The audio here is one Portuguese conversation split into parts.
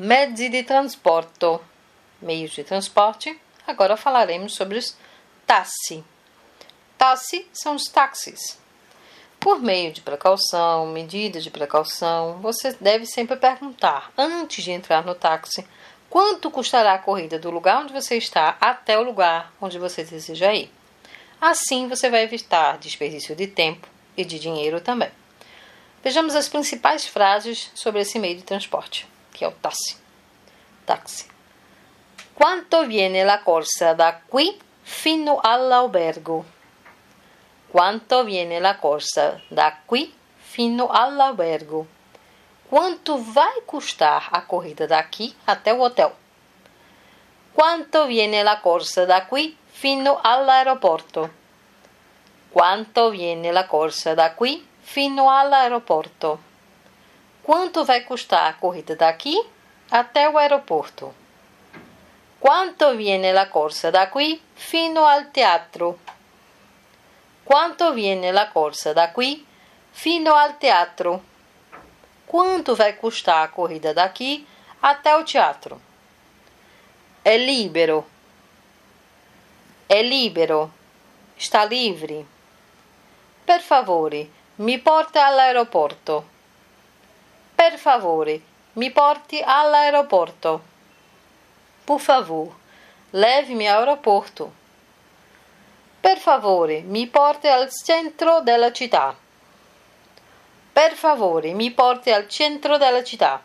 Mezzi di trasporto, meios de transporte. Agora falaremos sobre os tassi. Tassi são os táxis. Por meio de precaução, medida de precaução, você deve sempre perguntar, antes de entrar no táxi, quanto custará a corrida do lugar onde você está até o lugar onde você deseja ir. Assim você vai evitar desperdício de tempo e de dinheiro também. Vejamos as principais frases sobre esse meio de transporte, que é o táxi. Táxi. Quanto viene la corsa da qui fino all'albergo? Quanto viene la corsa da qui fino all'albergo? Quanto vai custar a corrida daqui até o hotel? Quanto viene la corsa da qui fino all'aeroporto? Quanto viene la corsa da qui fino all'aeroporto? Quanto vai custar a corrida daqui até o aeroporto? Quanto viene la corsa da qui fino al teatro? Quanto viene la corsa da qui fino al teatro? Quanto vai custar a corrida daqui até o teatro? É libero. É libero. Está livre. Per favore, mi porti all'aeroporto. Per favore, mi porti all'aeroporto. Por favor, leve-me ao aeroporto. Per favore, mi porti al centro della città. Per favore, mi porti al centro della città.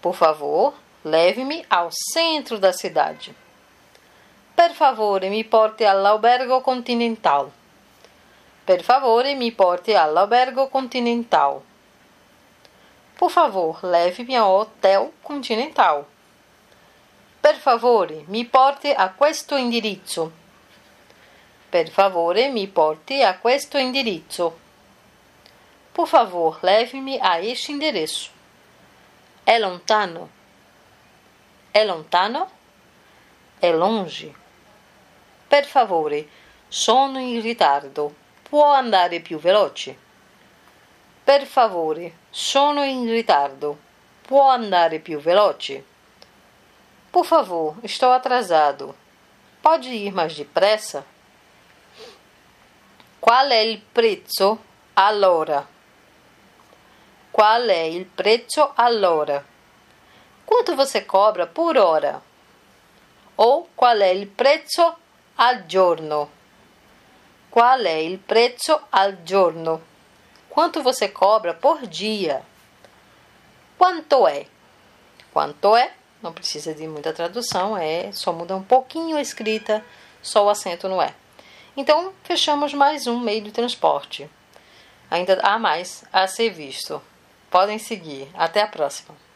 Por favor, leve-me ao centro da cidade. Per favore, mi porti all'albergo continental. Per favore, mi porti all'albergo continental. Por favor, leve-me ao hotel continental. Per favore, mi porti a questo indirizzo. Per favore, mi porti a questo indirizzo. Por favor, leve-me a este endereço. É lontano? É lontano? É longe? Per favore, sono in ritardo. Può andare più veloce? Per favore, sono in ritardo. Può andare più veloce? Por favor, estou atrasado. Pode ir mais depressa? Qual è il prezzo all'ora? Qual è il prezzo all'ora? Quanto você cobra por hora? Ou qual è il prezzo al giorno? Qual è il prezzo al giorno? Quanto você cobra por dia? Quanto é? Quanto é? Não precisa de muita tradução, é só muda um pouquinho a escrita, só o acento no é. Então, fechamos mais um meio de transporte. Ainda há mais a ser visto. Podem seguir. Até a próxima.